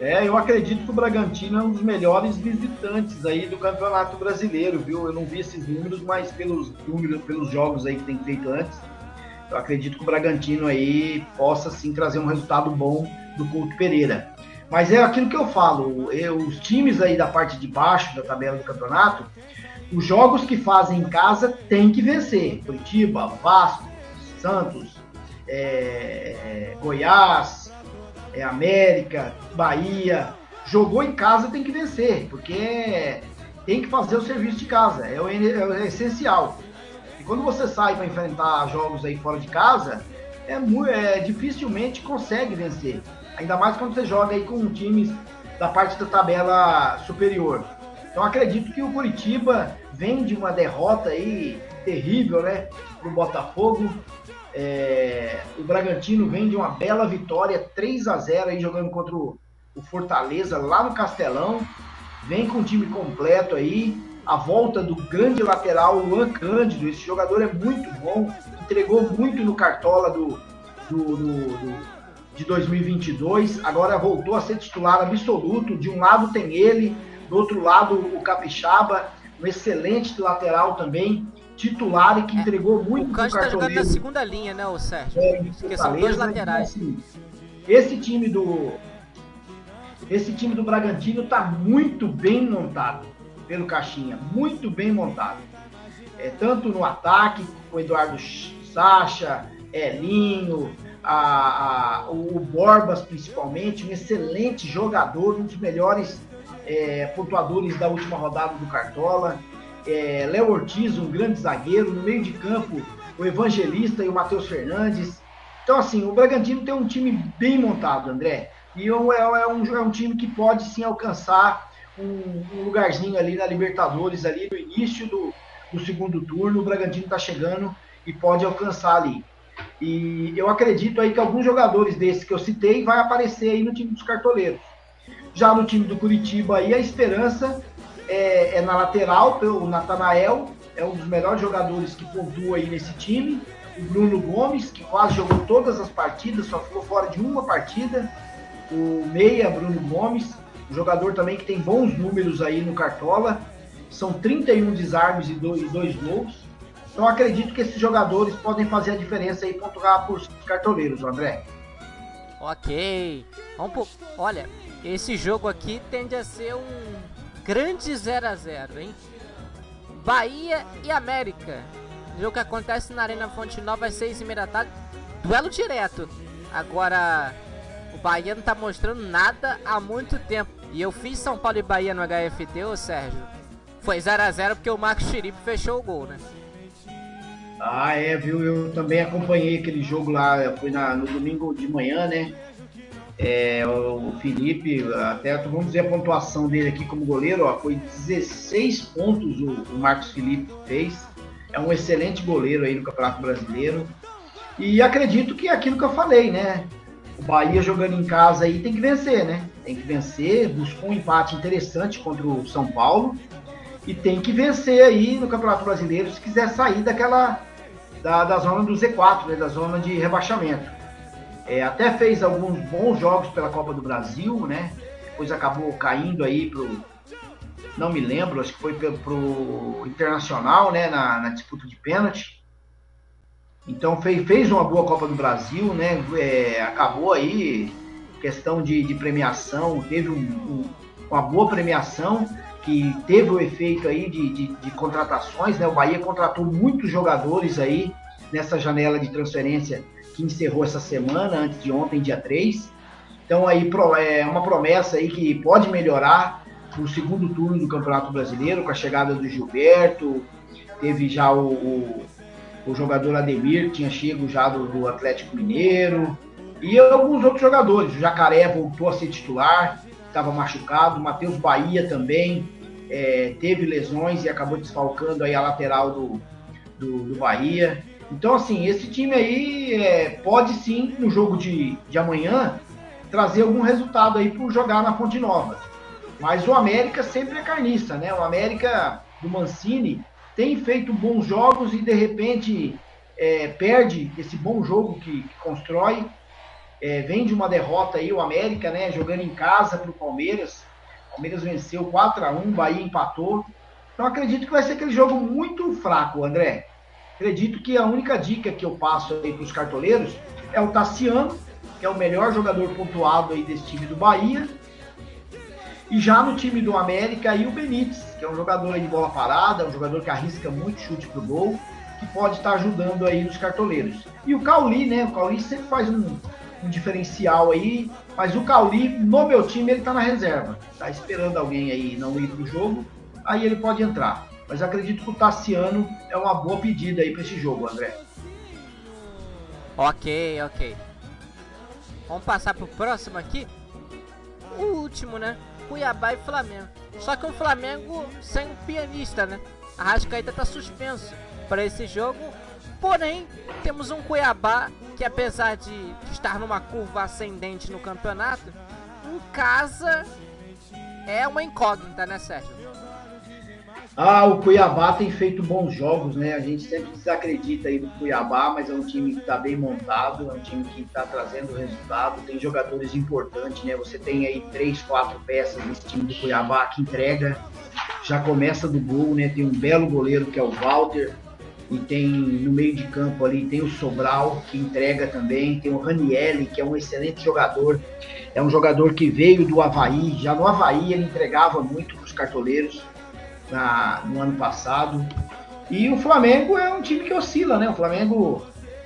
É, eu acredito que o Bragantino é um dos melhores visitantes aí do Campeonato Brasileiro, viu? Eu não vi esses números, mas pelos números, pelos jogos aí que tem feito antes, eu acredito que o Bragantino aí possa sim trazer um resultado bom do Couto Pereira. Mas é aquilo que eu falo, eu, os times aí da parte de baixo da tabela do campeonato, os jogos que fazem em casa tem que vencer. Curitiba, Vasco, Santos, é, é, Goiás, é, América, Bahia. Jogou em casa tem que vencer, porque tem que fazer o serviço de casa, é o, é o essencial. E quando você sai para enfrentar jogos aí fora de casa, é, é, dificilmente consegue vencer. Ainda mais quando você joga aí com times da parte da tabela superior. Então acredito que o Curitiba vem de uma derrota aí terrível, né, pro Botafogo. É, o Bragantino vem de uma bela vitória, 3 a 0 aí jogando contra o, Fortaleza lá no Castelão. Vem com o time completo aí. A volta do grande lateral Luan Cândido, esse jogador é muito bom, entregou muito no cartola do, do, do, do de 2022, agora voltou a ser titular absoluto. De um lado tem ele, do outro lado o Capixaba, um excelente lateral também, titular e que é, entregou muito o Cândido tá jogando na segunda linha, né, o Sérgio? É, Porque são dois laterais. Então, assim, esse time do esse time do Bragantino está muito bem montado pelo Caixinha, muito bem montado. É, tanto no ataque, com o Eduardo Sacha, Elinho, a, a, o Borbas principalmente, um excelente jogador, um dos melhores é, pontuadores da última rodada do Cartola. É, Léo Ortiz, um grande zagueiro, no meio de campo, o Evangelista e o Matheus Fernandes. Então, assim, o Bragantino tem um time bem montado, André. E é, é, um, é um time que pode sim alcançar um, um lugarzinho ali na Libertadores, ali no início do, do segundo turno. O Bragantino está chegando e pode alcançar ali. E eu acredito aí que alguns jogadores desses que eu citei vai aparecer aí no time dos cartoleiros. Já no time do Curitiba aí a esperança é, é na lateral, o Natanael é um dos melhores jogadores que pontua aí nesse time. O Bruno Gomes, que quase jogou todas as partidas, só ficou fora de uma partida o meia Bruno Gomes, um jogador também que tem bons números aí no Cartola. São 31 desarmes e dois, dois gols. Então acredito que esses jogadores podem fazer a diferença e pontuar por cartoleiros, André. Ok. Vamos. Olha, esse jogo aqui tende a ser um grande 0 a 0 hein? Bahia e América. O jogo que acontece na Arena Fonte Nova às 6 e meia da tarde. Duelo direto. Agora, o Bahia não tá mostrando nada há muito tempo. E eu fiz São Paulo e Bahia no HFT, ô Sérgio. Foi 0x0 porque o Marcos Chiripe fechou o gol, né? Ah, é, viu? Eu também acompanhei aquele jogo lá, foi na, no domingo de manhã, né? É, o Felipe, até vamos ver a pontuação dele aqui como goleiro, ó, foi 16 pontos o, o Marcos Felipe fez. É um excelente goleiro aí no Campeonato Brasileiro. E acredito que é aquilo que eu falei, né? o Bahia jogando em casa aí tem que vencer, né? Tem que vencer, buscou um empate interessante contra o São Paulo e tem que vencer aí no Campeonato Brasileiro se quiser sair daquela da, da zona do Z4, né? Da zona de rebaixamento. É, até fez alguns bons jogos pela Copa do Brasil, né? Depois acabou caindo aí pro não me lembro, acho que foi pro, pro Internacional, né? Na, na disputa de pênalti. Então fez, fez uma boa Copa do Brasil, né? É, acabou aí questão de, de premiação, teve um, um, uma boa premiação que teve o efeito aí de, de, de, contratações, né? O Bahia contratou muitos jogadores aí nessa janela de transferência que encerrou essa semana, antes de ontem, dia 3. Então aí é uma promessa aí que pode melhorar no segundo turno do Campeonato Brasileiro, com a chegada do Gilberto, teve já o, o o jogador Ademir tinha chego já do, do Atlético Mineiro, e alguns outros jogadores. O Jacaré voltou a ser titular, estava machucado. Matheus Bahia também é, teve lesões e acabou desfalcando aí a lateral do, do, do Bahia. Então, assim, esse time aí é, pode sim, no jogo de, de amanhã, trazer algum resultado aí por jogar na Fonte Nova. Mas o América sempre é carniça, né? O América do Mancini tem feito bons jogos e de repente é, perde esse bom jogo que, que constrói. É, vem de uma derrota aí, o América, né? Jogando em casa para o Palmeiras. Palmeiras venceu 4 a 1 Bahia empatou. Então acredito que vai ser aquele jogo muito fraco, André. Acredito que a única dica que eu passo aí para os cartoleiros é o Tassiano, que é o melhor jogador pontuado aí desse time do Bahia. E já no time do América, aí o Benítez, que é um jogador de bola parada, um jogador que arrisca muito chute pro gol, que pode estar ajudando aí nos cartoleiros. E o Cauli, né? O Cauli sempre faz um, um diferencial aí, mas o Cauli, no meu time, ele tá na reserva. Tá esperando alguém aí não ir pro jogo, aí ele pode entrar. Mas acredito que o Tassiano é uma boa pedida aí para esse jogo, André. Ok, ok. Vamos passar pro próximo aqui. O último, né? Cuiabá e Flamengo. Só que o Flamengo sem um pianista, né? A Rascaíta tá suspenso para esse jogo. Porém, temos um Cuiabá que apesar de estar numa curva ascendente no campeonato, em casa é uma incógnita, né, Sérgio? Ah, o Cuiabá tem feito bons jogos, né? A gente sempre desacredita aí do Cuiabá, mas é um time que está bem montado, é um time que está trazendo resultado, tem jogadores importantes, né? Você tem aí três, quatro peças nesse time do Cuiabá que entrega, já começa do gol, né? Tem um belo goleiro que é o Walter, e tem no meio de campo ali tem o Sobral que entrega também, tem o Ranielli que é um excelente jogador, é um jogador que veio do Havaí, já no Havaí ele entregava muito para os cartoleiros na, no ano passado. E o Flamengo é um time que oscila, né? O Flamengo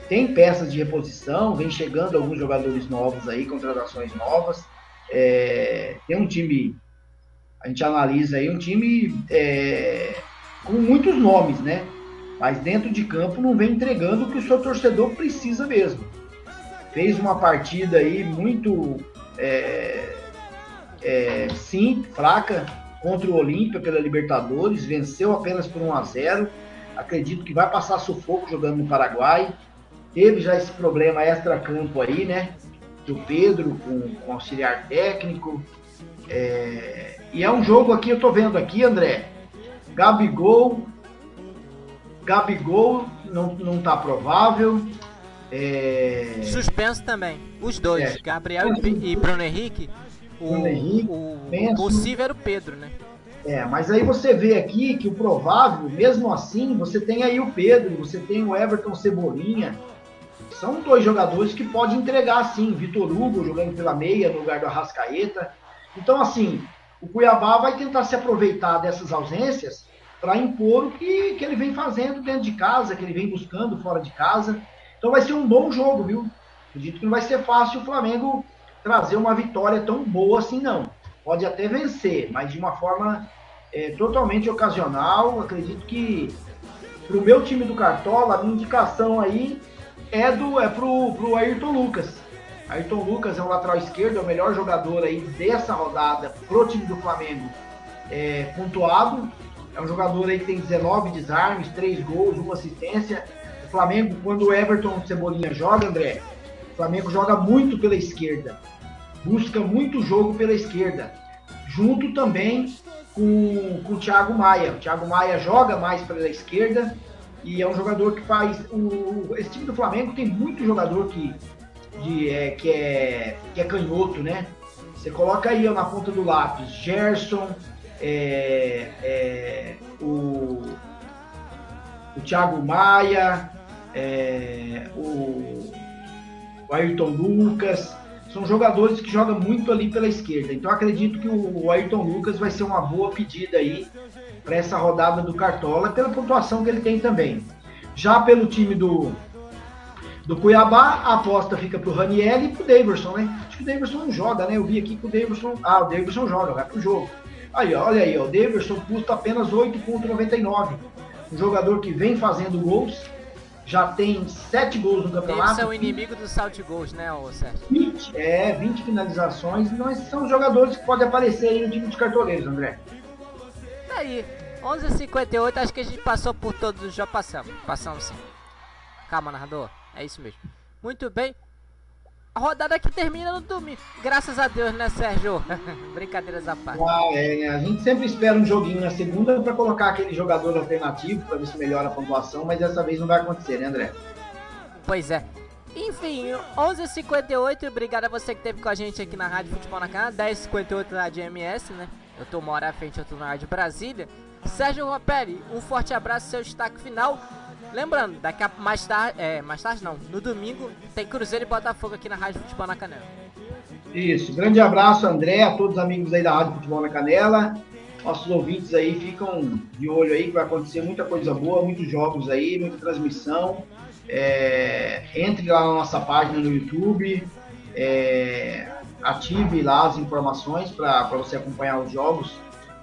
tem peças de reposição, vem chegando alguns jogadores novos aí, contratações novas. É, tem um time, a gente analisa aí, um time é, com muitos nomes, né? Mas dentro de campo não vem entregando o que o seu torcedor precisa mesmo. Fez uma partida aí muito, é, é, sim, fraca contra o Olímpia pela Libertadores, venceu apenas por 1 a 0 Acredito que vai passar sufoco jogando no Paraguai. Teve já esse problema extra-campo aí, né? Do Pedro com, com auxiliar técnico. É... E é um jogo aqui, eu tô vendo aqui, André. Gabigol. Gabigol não, não tá provável. É... Suspenso também. Os dois, é. Gabriel e, e Bruno Henrique. O, Bruno Henrique, o, o possível era o Pedro, né? É, mas aí você vê aqui que o provável, mesmo assim, você tem aí o Pedro, você tem o Everton Cebolinha. São dois jogadores que podem entregar, sim. Vitor Hugo jogando pela meia no lugar do Arrascaeta. Então, assim, o Cuiabá vai tentar se aproveitar dessas ausências para impor o que, que ele vem fazendo dentro de casa, que ele vem buscando fora de casa. Então vai ser um bom jogo, viu? Acredito que não vai ser fácil o Flamengo trazer uma vitória tão boa assim, não pode até vencer, mas de uma forma é, totalmente ocasional. Acredito que para o meu time do Cartola, a minha indicação aí é do é pro, pro Ayrton Lucas. Ayrton Lucas é o lateral esquerdo, é o melhor jogador aí dessa rodada pro time do Flamengo é, pontuado. É um jogador aí que tem 19 desarmes, 3 gols, uma assistência. O Flamengo, quando o Everton Cebolinha joga, André, o Flamengo joga muito pela esquerda busca muito jogo pela esquerda, junto também com, com o Thiago Maia. O Thiago Maia joga mais pela esquerda e é um jogador que faz. O, esse time do Flamengo tem muito jogador que, de, é, que, é, que é canhoto, né? Você coloca aí ó, na ponta do lápis Gerson, é, é, o, o Thiago Maia, é, o, o Ayrton Lucas são jogadores que jogam muito ali pela esquerda. Então acredito que o Ayrton Lucas vai ser uma boa pedida aí para essa rodada do Cartola, pela pontuação que ele tem também. Já pelo time do, do Cuiabá, a aposta fica pro Raniel e pro Daverson, né? Acho que o Daverson não joga, né? Eu vi aqui que o Daverson. Ah, o Daverson joga, vai pro jogo. Aí, olha aí, o Daverson custa apenas 8,99. Um jogador que vem fazendo gols já tem 7 gols no campeonato. Eles são inimigo do salto gols, né, Sérgio? 20, é, 20 finalizações. Nós são jogadores que podem aparecer aí no time de cartoleiros, André. Aí, 11h58, acho que a gente passou por todos, já passamos. Passamos sim. Calma, narrador. É isso mesmo. Muito bem. A rodada que termina no domingo. Graças a Deus, né, Sérgio? Brincadeiras à parte. Ah, é, a gente sempre espera um joguinho na segunda para colocar aquele jogador alternativo para ver se melhora a pontuação, mas dessa vez não vai acontecer, né, André? Pois é. Enfim, 11h58, obrigado a você que esteve com a gente aqui na Rádio Futebol na Cana, 10h58 na Rádio MS, né? Eu tô uma hora à frente, eu tô na Rádio Brasília. Sérgio Ropelli, um forte abraço, seu destaque final. Lembrando, daqui a mais tarde, é, mais tarde não, no domingo tem Cruzeiro e Botafogo aqui na Rádio Futebol na Canela. Isso, grande abraço André, a todos os amigos aí da Rádio Futebol na Canela. Nossos ouvintes aí ficam de olho aí que vai acontecer muita coisa boa, muitos jogos aí, muita transmissão. É, entre lá na nossa página no YouTube, é, ative lá as informações para você acompanhar os jogos,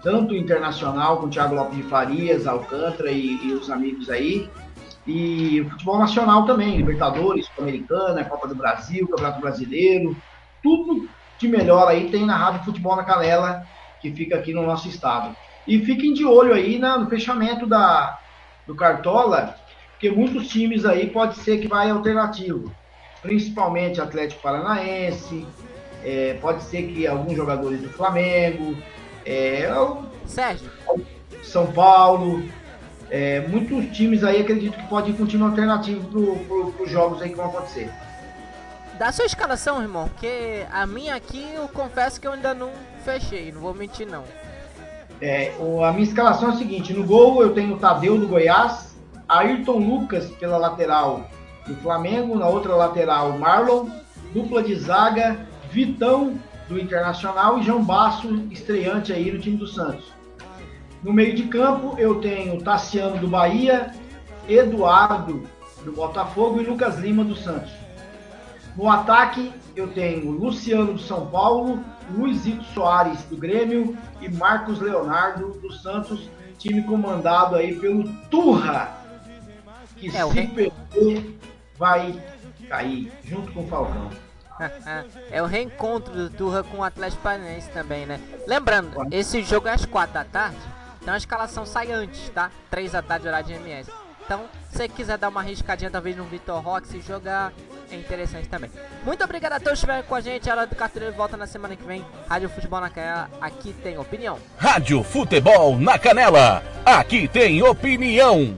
tanto internacional com o Thiago Lopes de Farias, Alcântara e, e os amigos aí, e o futebol nacional também, Libertadores, Sul-Americana, Copa do Brasil, Campeonato Brasileiro, tudo de melhor aí tem na Rádio Futebol na Canela, que fica aqui no nosso estado. E fiquem de olho aí na, no fechamento da, do Cartola, porque muitos times aí pode ser que vai alternativo, principalmente Atlético Paranaense, é, pode ser que alguns jogadores do Flamengo, é, Sérgio. São Paulo, é, muitos times aí acredito que pode ir com um time alternativo para os jogos aí que vão acontecer. Dá sua escalação, irmão, porque a minha aqui eu confesso que eu ainda não fechei, não vou mentir não. É, a minha escalação é a seguinte, no gol eu tenho o Tadeu do Goiás, Ayrton Lucas pela lateral do Flamengo, na outra lateral Marlon, dupla de zaga Vitão do Internacional e João Basso, estreante aí no time do Santos. No meio de campo eu tenho Tassiano do Bahia, Eduardo do Botafogo e Lucas Lima do Santos. No ataque eu tenho Luciano do São Paulo, Luizito Soares do Grêmio e Marcos Leonardo do Santos, time comandado aí pelo Turra, que é, se rei... perder vai cair junto com o Falcão. é o reencontro do Turra com o Atlético Paranaense também, né? Lembrando, esse jogo é às 4 da tarde, então a escalação sai antes, tá? 3 da tarde, horário de MS. Então, se você quiser dar uma arriscadinha talvez no Vitor Roque, se jogar, é interessante também. Muito obrigado a todos que estiveram com a gente. A hora do Carteiro volta na semana que vem. Rádio Futebol na Canela, aqui tem opinião. Rádio Futebol na Canela, aqui tem opinião.